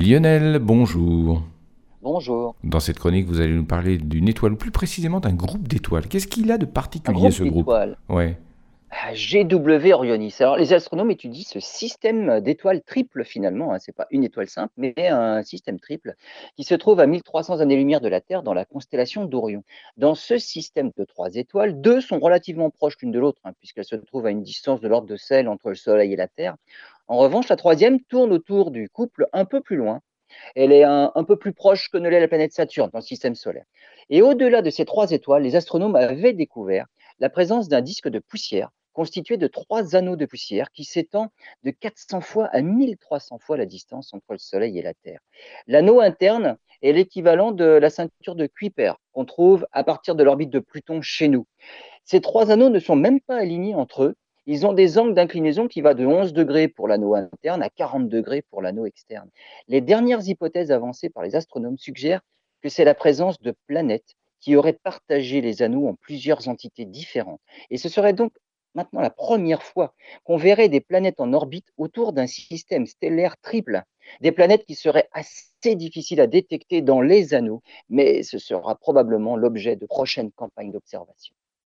Lionel, bonjour. Bonjour. Dans cette chronique, vous allez nous parler d'une étoile, ou plus précisément d'un groupe d'étoiles. Qu'est-ce qu'il a de particulier ce groupe? ouais. Ah, GW Orionis. Alors, les astronomes étudient ce système d'étoiles triples finalement. Hein. Ce n'est pas une étoile simple, mais un système triple qui se trouve à 1300 années-lumière de la Terre dans la constellation d'Orion. Dans ce système de trois étoiles, deux sont relativement proches l'une de l'autre, hein, puisqu'elles se trouvent à une distance de l'ordre de celle entre le Soleil et la Terre. En revanche, la troisième tourne autour du couple un peu plus loin. Elle est un, un peu plus proche que ne l'est la planète Saturne dans le système solaire. Et au-delà de ces trois étoiles, les astronomes avaient découvert la présence d'un disque de poussière constitué de trois anneaux de poussière qui s'étend de 400 fois à 1300 fois la distance entre le Soleil et la Terre. L'anneau interne est l'équivalent de la ceinture de Kuiper qu'on trouve à partir de l'orbite de Pluton chez nous. Ces trois anneaux ne sont même pas alignés entre eux. Ils ont des angles d'inclinaison qui vont de 11 degrés pour l'anneau interne à 40 degrés pour l'anneau externe. Les dernières hypothèses avancées par les astronomes suggèrent que c'est la présence de planètes qui auraient partagé les anneaux en plusieurs entités différentes. Et ce serait donc maintenant la première fois qu'on verrait des planètes en orbite autour d'un système stellaire triple. Des planètes qui seraient assez difficiles à détecter dans les anneaux, mais ce sera probablement l'objet de prochaines campagnes d'observation.